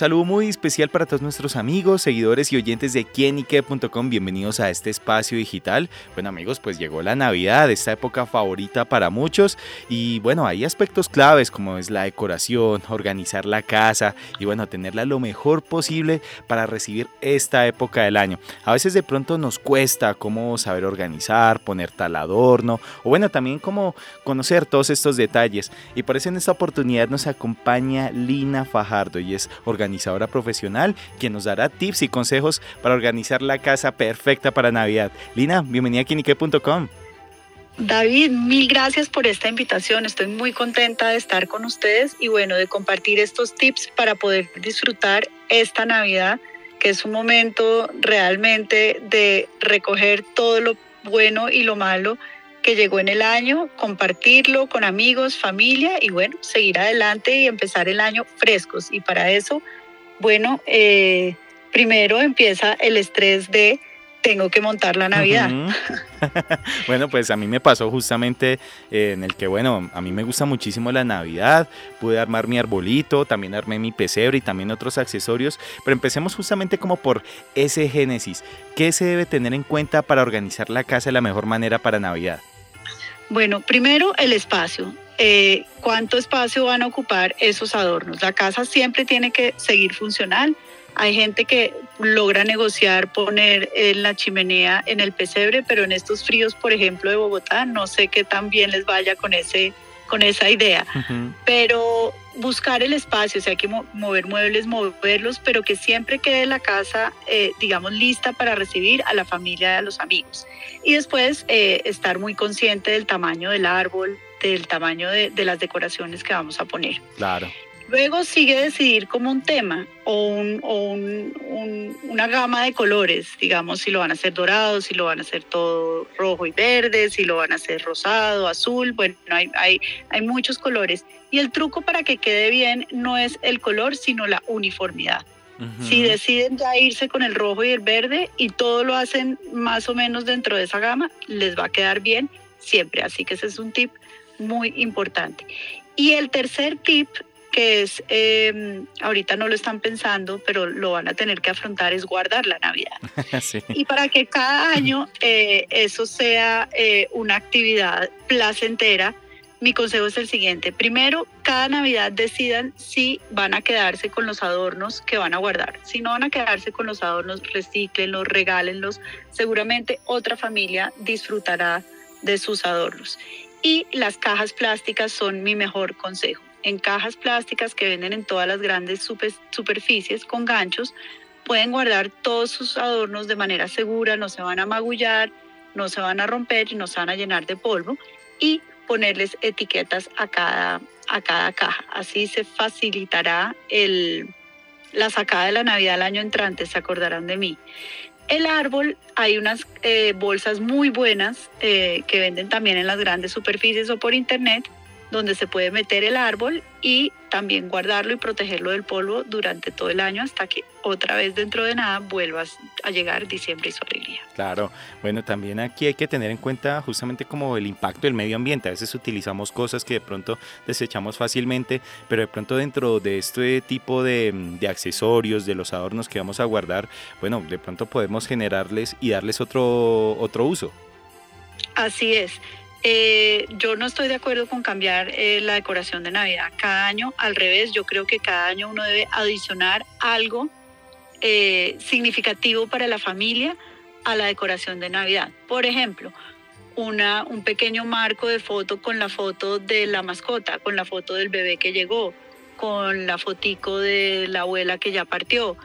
saludo muy especial para todos nuestros amigos, seguidores y oyentes de quienique.com. Bienvenidos a este espacio digital. Bueno amigos, pues llegó la Navidad, esta época favorita para muchos. Y bueno, hay aspectos claves como es la decoración, organizar la casa y bueno, tenerla lo mejor posible para recibir esta época del año. A veces de pronto nos cuesta cómo saber organizar, poner tal adorno o bueno, también cómo conocer todos estos detalles. Y por eso en esta oportunidad nos acompaña Lina Fajardo y es organizadora profesional, quien nos dará tips y consejos para organizar la casa perfecta para Navidad. Lina, bienvenida a Kinique.com. David, mil gracias por esta invitación. Estoy muy contenta de estar con ustedes y bueno, de compartir estos tips para poder disfrutar esta Navidad, que es un momento realmente de recoger todo lo bueno y lo malo que llegó en el año, compartirlo con amigos, familia y bueno, seguir adelante y empezar el año frescos. Y para eso, bueno, eh, primero empieza el estrés de tengo que montar la Navidad. bueno, pues a mí me pasó justamente eh, en el que, bueno, a mí me gusta muchísimo la Navidad, pude armar mi arbolito, también armé mi pesebre y también otros accesorios, pero empecemos justamente como por ese génesis. ¿Qué se debe tener en cuenta para organizar la casa de la mejor manera para Navidad? Bueno, primero el espacio. Eh, ¿Cuánto espacio van a ocupar esos adornos? La casa siempre tiene que seguir funcional. Hay gente que logra negociar poner en la chimenea en el pesebre, pero en estos fríos, por ejemplo, de Bogotá, no sé qué tan bien les vaya con ese con esa idea. Pero buscar el espacio, o sea, hay que mover muebles, moverlos, pero que siempre quede la casa, eh, digamos, lista para recibir a la familia y a los amigos. Y después eh, estar muy consciente del tamaño del árbol, del tamaño de, de, las decoraciones que vamos a poner. Claro. Luego sigue decidir como un tema o, un, o un, una gama de colores, digamos, si lo van a hacer dorado, si lo van a hacer todo rojo y verde, si lo van a hacer rosado, azul, bueno, hay, hay, hay muchos colores. Y el truco para que quede bien no es el color, sino la uniformidad. Si deciden ya irse con el rojo y el verde y todo lo hacen más o menos dentro de esa gama, les va a quedar bien siempre. Así que ese es un tip muy importante. Y el tercer tip que es, em, ahorita no lo están pensando, pero lo van a tener que afrontar, es guardar la Navidad. Y para que cada año eh, eso sea eh, una actividad placentera, mi consejo es el siguiente. Primero, cada Navidad decidan si van a quedarse con los adornos que van a guardar. Si no van a quedarse con los adornos, reciclenlos, regálenlos. Seguramente otra familia disfrutará de sus adornos. Y las cajas plásticas son mi mejor consejo en cajas plásticas que venden en todas las grandes superficies con ganchos, pueden guardar todos sus adornos de manera segura, no se van a magullar, no se van a romper y no se van a llenar de polvo y ponerles etiquetas a cada, a cada caja. Así se facilitará el, la sacada de la Navidad el año entrante, se acordarán de mí. El árbol, hay unas eh, bolsas muy buenas eh, que venden también en las grandes superficies o por internet donde se puede meter el árbol y también guardarlo y protegerlo del polvo durante todo el año hasta que otra vez dentro de nada vuelvas a llegar diciembre y su alegría. Claro, bueno, también aquí hay que tener en cuenta justamente como el impacto del medio ambiente. A veces utilizamos cosas que de pronto desechamos fácilmente, pero de pronto dentro de este tipo de, de accesorios, de los adornos que vamos a guardar, bueno, de pronto podemos generarles y darles otro, otro uso. Así es. Eh, yo no estoy de acuerdo con cambiar eh, la decoración de Navidad cada año. Al revés, yo creo que cada año uno debe adicionar algo eh, significativo para la familia a la decoración de Navidad. Por ejemplo, una, un pequeño marco de foto con la foto de la mascota, con la foto del bebé que llegó, con la fotico de la abuela que ya partió,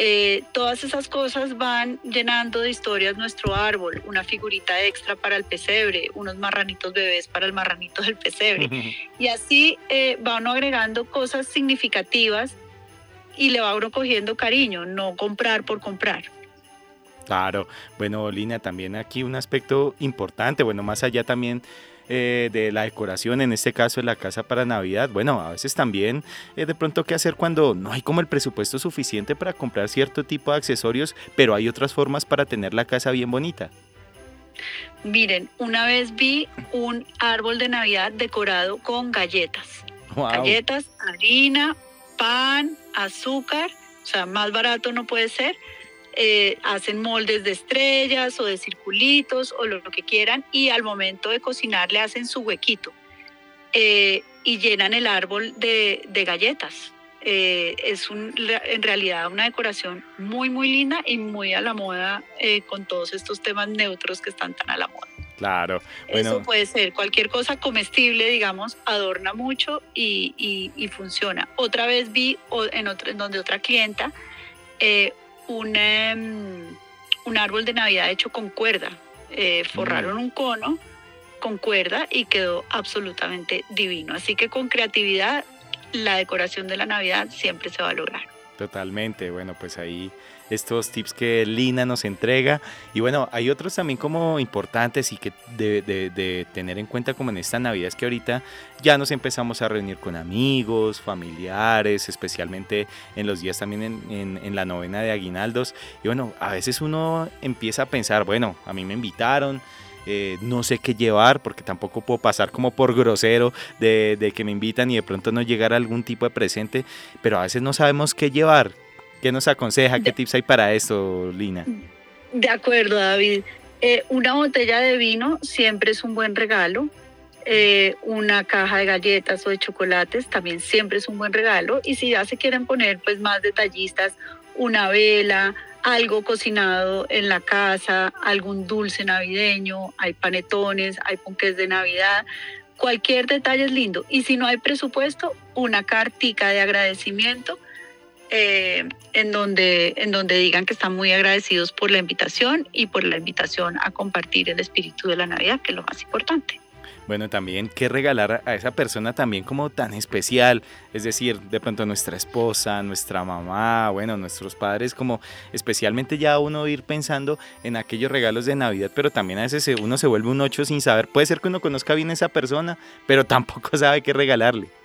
eh, todas esas cosas van llenando de historias nuestro árbol, una figurita extra para el pesebre, unos marranitos bebés para el marranito del pesebre. y así eh, va uno agregando cosas significativas y le va uno cogiendo cariño, no comprar por comprar. Claro, bueno, Lina, también aquí un aspecto importante, bueno, más allá también eh, de la decoración, en este caso de la casa para Navidad. Bueno, a veces también eh, de pronto qué hacer cuando no hay como el presupuesto suficiente para comprar cierto tipo de accesorios, pero hay otras formas para tener la casa bien bonita. Miren, una vez vi un árbol de Navidad decorado con galletas. Galletas, harina, pan, azúcar, o sea, más barato no puede ser. Eh, hacen moldes de estrellas o de circulitos o lo, que quieran y al momento de cocinar le hacen su huequito eh, y llenan el árbol de, de galletas. Eh, es un, en realidad una decoración muy, muy linda y muy a la moda con todos estos temas neutros que están tan a la moda. Claro. Eso puede ser cualquier cosa comestible, digamos, adorna mucho y, y, funciona. Otra vez vi en, otro, en donde otra clienta eh, un, em, un árbol de Navidad hecho con cuerda. Eh, forraron mm. un cono con cuerda y quedó absolutamente divino. Así que con creatividad la decoración de la Navidad siempre se va a lograr. Totalmente, bueno, pues ahí estos tips que Lina nos entrega. Y bueno, hay otros también como importantes y que de, tener en cuenta como en esta Navidad es que ahorita ya nos empezamos a reunir con amigos, familiares, especialmente en los días también en, en, la novena de aguinaldos. Y bueno, a veces uno empieza a pensar, bueno, a mí me invitaron. Eh, no sé qué llevar, porque tampoco puedo pasar como por grosero de, de, que me invitan y de pronto no llegar a algún tipo de presente, pero a veces no sabemos qué llevar. ¿Qué nos aconseja? ¿Qué tips hay para esto, Lina? De acuerdo, David. Eh, una botella de vino siempre es un buen regalo. Eh, una caja de galletas o de chocolates también siempre es un buen regalo. Y si ya se quieren poner pues más detallistas, una vela, algo cocinado en la casa, algún dulce navideño, hay panetones, hay ponques de Navidad, cualquier detalle es lindo. Y si no hay presupuesto, una cartica de agradecimiento eh, en, donde, en donde digan que están muy agradecidos por la invitación y por la invitación a compartir el espíritu de la Navidad, que es lo más importante. Bueno, también qué regalar a esa persona también como tan especial, es decir, de pronto nuestra esposa, nuestra mamá, bueno, nuestros padres, como especialmente ya uno ir pensando en aquellos regalos de Navidad, pero también a veces uno se vuelve un ocho sin saber, puede ser que uno conozca bien a esa persona, pero tampoco sabe qué regalarle.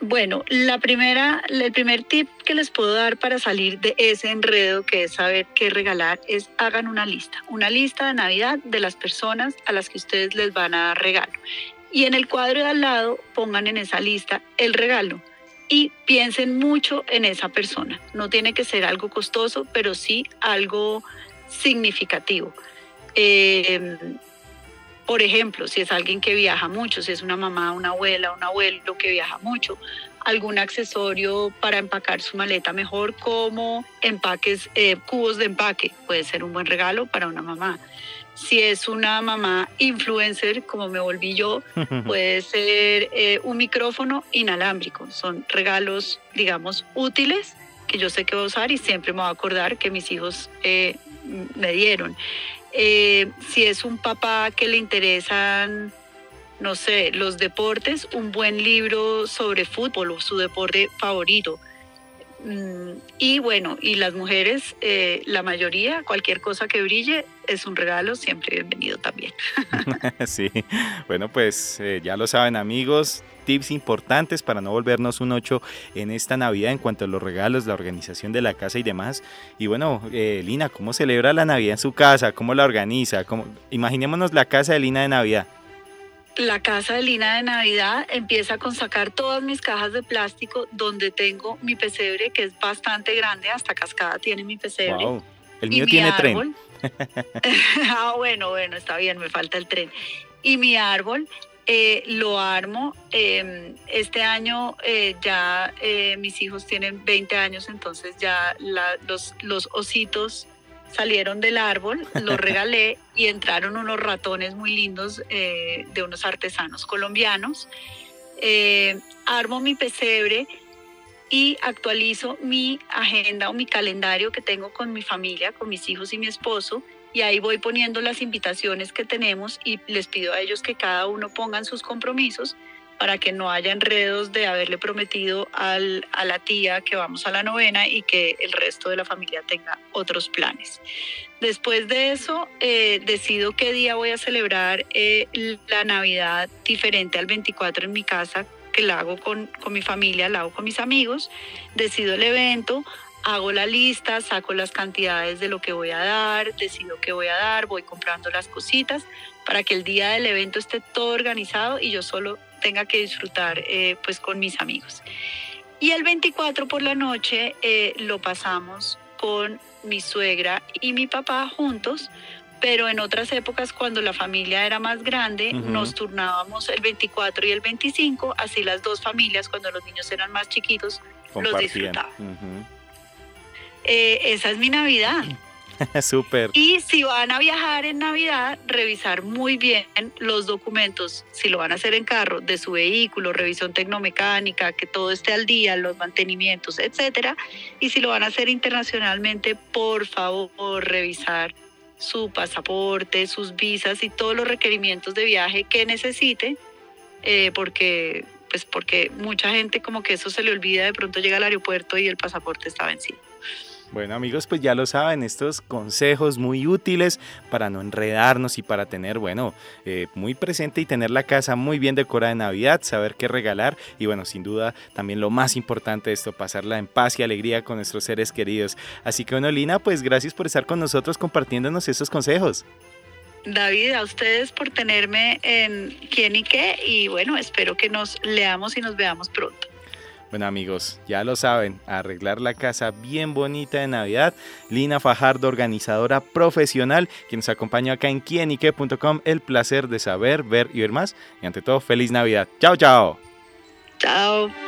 Bueno, la primera, el primer tip que les puedo dar para salir de ese enredo que es saber qué regalar es hagan una lista, una lista de Navidad de las personas a las que ustedes les van a dar regalo. Y en el cuadro de al lado pongan en esa lista el regalo y piensen mucho en esa persona. No tiene que ser algo costoso, pero sí algo significativo. Eh, por ejemplo, si es alguien que viaja mucho, si es una mamá, una abuela, un abuelo que viaja mucho, algún accesorio para empacar su maleta mejor, como empaques, eh, cubos de empaque, puede ser un buen regalo para una mamá. Si es una mamá influencer, como me volví yo, puede ser eh, un micrófono inalámbrico. Son regalos, digamos, útiles que yo sé que voy a usar y siempre me voy a acordar que mis hijos eh, me dieron. Eh, si es un papá que le interesan, no sé, los deportes, un buen libro sobre fútbol o su deporte favorito. Mm, y bueno, y las mujeres, eh, la mayoría, cualquier cosa que brille es un regalo, siempre bienvenido también. sí, bueno, pues eh, ya lo saben amigos, tips importantes para no volvernos un 8 en esta Navidad en cuanto a los regalos, la organización de la casa y demás. Y bueno, eh, Lina, ¿cómo celebra la Navidad en su casa? ¿Cómo la organiza? ¿Cómo... Imaginémonos la casa de Lina de Navidad. La casa de Lina de Navidad empieza con sacar todas mis cajas de plástico donde tengo mi pesebre, que es bastante grande, hasta cascada tiene mi pesebre. Wow. El mío tiene tren. ah, bueno, bueno, está bien, me falta el tren. Y mi árbol eh, lo armo. Em, este año eh, ya eh, mis hijos tienen 20 años, entonces ya los, los ositos salieron del árbol, los regalé y entraron unos ratones muy lindos de unos artesanos colombianos. armo mi pesebre y actualizo mi agenda o mi calendario que tengo con mi familia, con mis hijos y mi esposo y ahí voy poniendo las invitaciones que tenemos y les pido a ellos que cada uno pongan sus compromisos para que no haya enredos de haberle prometido al, a la tía que vamos a la novena y que el resto de la familia tenga otros planes. Después de eso, eh, decido qué día voy a celebrar eh, la Navidad diferente al 24 en mi casa, que la hago con, con mi familia, la hago con mis amigos, decido el evento, hago la lista, saco las cantidades de lo que voy a dar, decido qué voy a dar, voy comprando las cositas para que el día del evento esté todo organizado y yo solo tenga que disfrutar eh, pues con mis amigos. Y el 24 por la noche eh, lo pasamos con mi suegra y mi papá juntos, pero en otras épocas cuando la familia era más grande, nos turnábamos el 24 y el 25, así las dos familias cuando los niños eran más chiquitos los disfrutaban. Eh, esa es mi Navidad. Súper. Y si van a viajar en Navidad, revisar muy bien los documentos, si lo van a hacer en carro, de su vehículo, revisión tecnomecánica, que todo esté al día, los mantenimientos, etcétera. Y si lo van a hacer internacionalmente, por favor, revisar su pasaporte, sus visas y todos los requerimientos de viaje que necesite, eh, porque pues porque mucha gente como que eso se le olvida, de pronto llega al aeropuerto y el pasaporte está vencido. Bueno amigos, pues ya lo saben, estos consejos muy útiles para no enredarnos y para tener, bueno, eh, muy presente y tener la casa muy bien decorada de Navidad, saber qué regalar y bueno, sin duda también lo más importante de esto, pasarla en paz y alegría con nuestros seres queridos. Así que bueno, Lina, pues gracias por estar con nosotros compartiéndonos estos consejos. David, a ustedes por tenerme en quién y qué y bueno, espero que nos leamos y nos veamos pronto. Bueno amigos, ya lo saben, arreglar la casa bien bonita de Navidad. Lina Fajardo, organizadora profesional, quien nos acompaña acá en quienique.com. El placer de saber, ver y ver más. Y ante todo, feliz Navidad. Chao, chao. Chao.